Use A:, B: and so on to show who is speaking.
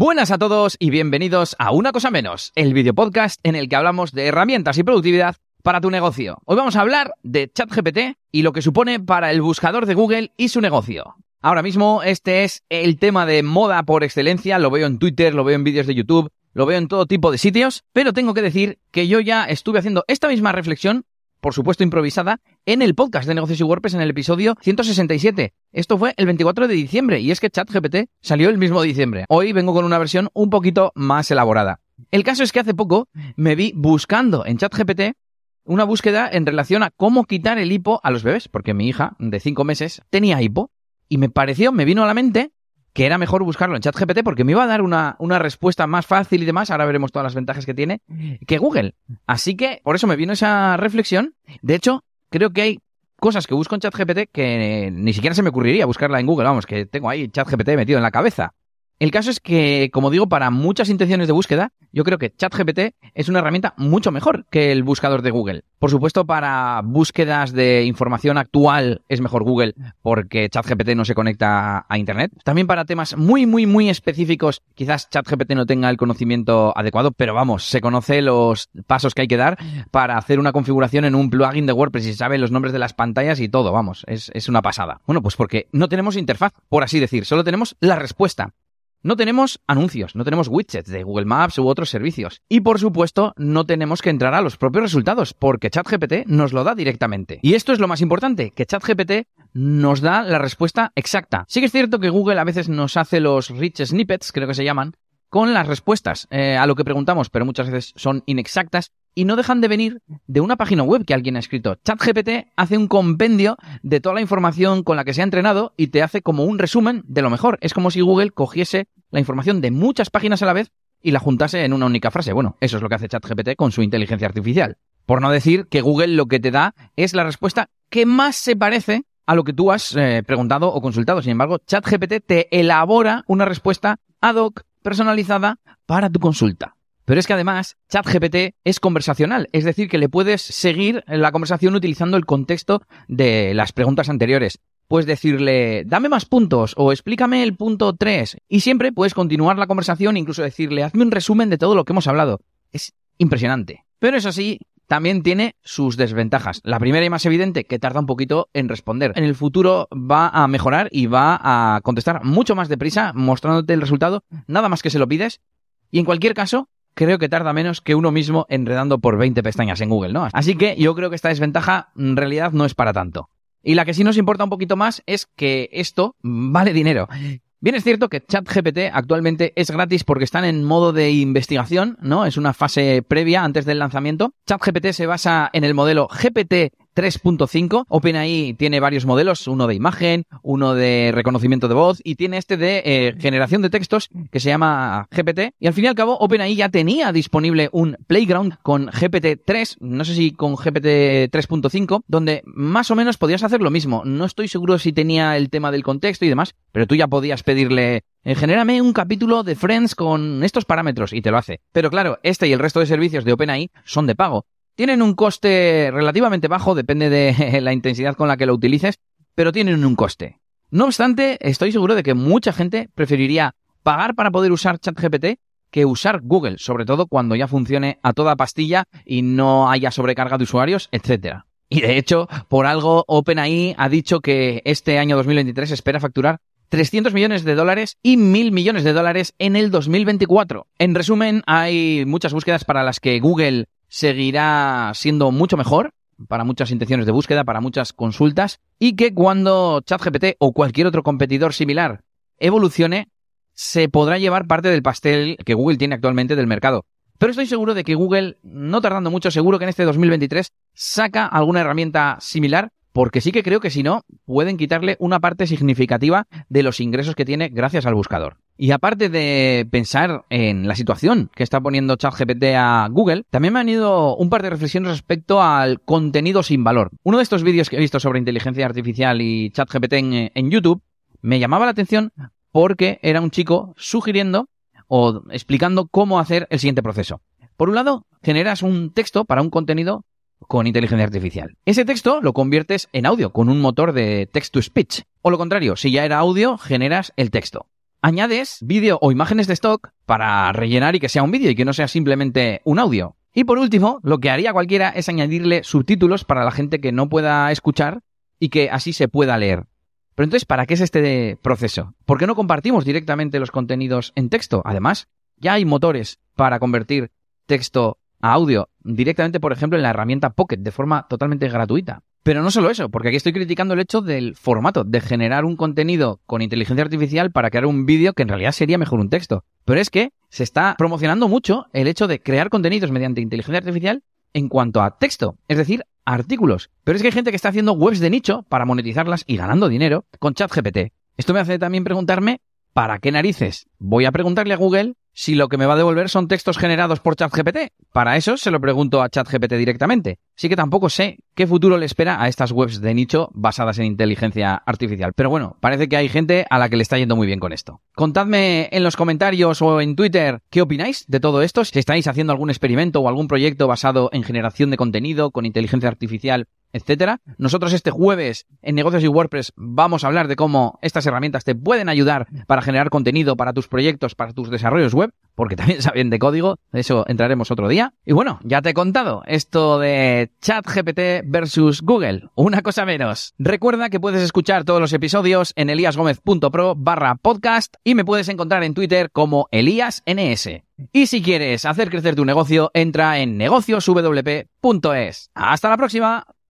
A: Buenas a todos y bienvenidos a Una Cosa Menos, el video podcast en el que hablamos de herramientas y productividad para tu negocio. Hoy vamos a hablar de ChatGPT y lo que supone para el buscador de Google y su negocio. Ahora mismo este es el tema de moda por excelencia, lo veo en Twitter, lo veo en vídeos de YouTube, lo veo en todo tipo de sitios, pero tengo que decir que yo ya estuve haciendo esta misma reflexión por supuesto improvisada, en el podcast de negocios y WordPress en el episodio 167. Esto fue el 24 de diciembre y es que ChatGPT salió el mismo diciembre. Hoy vengo con una versión un poquito más elaborada. El caso es que hace poco me vi buscando en ChatGPT una búsqueda en relación a cómo quitar el hipo a los bebés, porque mi hija de 5 meses tenía hipo y me pareció, me vino a la mente que era mejor buscarlo en ChatGPT porque me iba a dar una, una, respuesta más fácil y demás, ahora veremos todas las ventajas que tiene, que Google. Así que por eso me vino esa reflexión. De hecho, creo que hay cosas que busco en ChatGPT que ni siquiera se me ocurriría buscarla en Google, vamos, que tengo ahí ChatGPT metido en la cabeza. El caso es que, como digo, para muchas intenciones de búsqueda, yo creo que ChatGPT es una herramienta mucho mejor que el buscador de Google. Por supuesto, para búsquedas de información actual es mejor Google porque ChatGPT no se conecta a Internet. También para temas muy, muy, muy específicos, quizás ChatGPT no tenga el conocimiento adecuado, pero vamos, se conoce los pasos que hay que dar para hacer una configuración en un plugin de WordPress y sabe los nombres de las pantallas y todo, vamos, es, es una pasada. Bueno, pues porque no tenemos interfaz, por así decir, solo tenemos la respuesta. No tenemos anuncios, no tenemos widgets de Google Maps u otros servicios. Y por supuesto, no tenemos que entrar a los propios resultados, porque ChatGPT nos lo da directamente. Y esto es lo más importante, que ChatGPT nos da la respuesta exacta. Sí que es cierto que Google a veces nos hace los rich snippets, creo que se llaman, con las respuestas eh, a lo que preguntamos, pero muchas veces son inexactas y no dejan de venir de una página web que alguien ha escrito. ChatGPT hace un compendio de toda la información con la que se ha entrenado y te hace como un resumen de lo mejor. Es como si Google cogiese la información de muchas páginas a la vez y la juntase en una única frase. Bueno, eso es lo que hace ChatGPT con su inteligencia artificial. Por no decir que Google lo que te da es la respuesta que más se parece a lo que tú has eh, preguntado o consultado. Sin embargo, ChatGPT te elabora una respuesta ad hoc personalizada para tu consulta. Pero es que además ChatGPT es conversacional, es decir, que le puedes seguir la conversación utilizando el contexto de las preguntas anteriores. Puedes decirle, dame más puntos o explícame el punto 3 y siempre puedes continuar la conversación incluso decirle, hazme un resumen de todo lo que hemos hablado. Es impresionante. Pero eso sí, también tiene sus desventajas. La primera y más evidente, que tarda un poquito en responder. En el futuro va a mejorar y va a contestar mucho más deprisa, mostrándote el resultado, nada más que se lo pides. Y en cualquier caso, creo que tarda menos que uno mismo enredando por 20 pestañas en Google, ¿no? Así que yo creo que esta desventaja en realidad no es para tanto. Y la que sí nos importa un poquito más es que esto vale dinero. Bien es cierto que ChatGPT actualmente es gratis porque están en modo de investigación, ¿no? Es una fase previa antes del lanzamiento. ChatGPT se basa en el modelo GPT 3.5. OpenAI tiene varios modelos, uno de imagen, uno de reconocimiento de voz y tiene este de eh, generación de textos que se llama GPT. Y al fin y al cabo, OpenAI ya tenía disponible un Playground con GPT-3, no sé si con GPT 3.5, donde más o menos podías hacer lo mismo. No estoy seguro si tenía el tema del contexto y demás, pero tú ya podías pedirle eh, genérame un capítulo de Friends con estos parámetros y te lo hace. Pero claro, este y el resto de servicios de OpenAI son de pago. Tienen un coste relativamente bajo, depende de la intensidad con la que lo utilices, pero tienen un coste. No obstante, estoy seguro de que mucha gente preferiría pagar para poder usar ChatGPT que usar Google, sobre todo cuando ya funcione a toda pastilla y no haya sobrecarga de usuarios, etc. Y de hecho, por algo OpenAI ha dicho que este año 2023 espera facturar 300 millones de dólares y 1.000 millones de dólares en el 2024. En resumen, hay muchas búsquedas para las que Google seguirá siendo mucho mejor para muchas intenciones de búsqueda, para muchas consultas, y que cuando ChatGPT o cualquier otro competidor similar evolucione, se podrá llevar parte del pastel que Google tiene actualmente del mercado. Pero estoy seguro de que Google, no tardando mucho, seguro que en este 2023 saca alguna herramienta similar porque sí que creo que si no, pueden quitarle una parte significativa de los ingresos que tiene gracias al buscador. Y aparte de pensar en la situación que está poniendo ChatGPT a Google, también me han ido un par de reflexiones respecto al contenido sin valor. Uno de estos vídeos que he visto sobre inteligencia artificial y ChatGPT en, YouTube me llamaba la atención porque era un chico sugiriendo o explicando cómo hacer el siguiente proceso. Por un lado, generas un texto para un contenido con inteligencia artificial. Ese texto lo conviertes en audio con un motor de text to speech. O lo contrario, si ya era audio, generas el texto. añades vídeo o imágenes de stock para rellenar y que sea un vídeo y que no sea simplemente un audio. Y por último, lo que haría cualquiera es añadirle subtítulos para la gente que no pueda escuchar y que así se pueda leer. Pero entonces, ¿para qué es este proceso? ¿Por qué no compartimos directamente los contenidos en texto? Además, ya hay motores para convertir texto a audio directamente, por ejemplo, en la herramienta Pocket de forma totalmente gratuita. Pero no solo eso, porque aquí estoy criticando el hecho del formato, de generar un contenido con inteligencia artificial para crear un vídeo que en realidad sería mejor un texto. Pero es que se está promocionando mucho el hecho de crear contenidos mediante inteligencia artificial en cuanto a texto, es decir, artículos. Pero es que hay gente que está haciendo webs de nicho para monetizarlas y ganando dinero con ChatGPT. Esto me hace también preguntarme, ¿para qué narices voy a preguntarle a Google si lo que me va a devolver son textos generados por ChatGPT? Para eso se lo pregunto a ChatGPT directamente. Así que tampoco sé qué futuro le espera a estas webs de nicho basadas en inteligencia artificial. Pero bueno, parece que hay gente a la que le está yendo muy bien con esto. Contadme en los comentarios o en Twitter qué opináis de todo esto, si estáis haciendo algún experimento o algún proyecto basado en generación de contenido con inteligencia artificial etcétera. Nosotros este jueves en Negocios y WordPress vamos a hablar de cómo estas herramientas te pueden ayudar para generar contenido para tus proyectos, para tus desarrollos web, porque también saben de código, eso entraremos otro día. Y bueno, ya te he contado esto de ChatGPT versus Google, una cosa menos. Recuerda que puedes escuchar todos los episodios en eliasgomez.pro barra podcast y me puedes encontrar en Twitter como eliasns. Y si quieres hacer crecer tu negocio, entra en negocioswp.es. Hasta la próxima.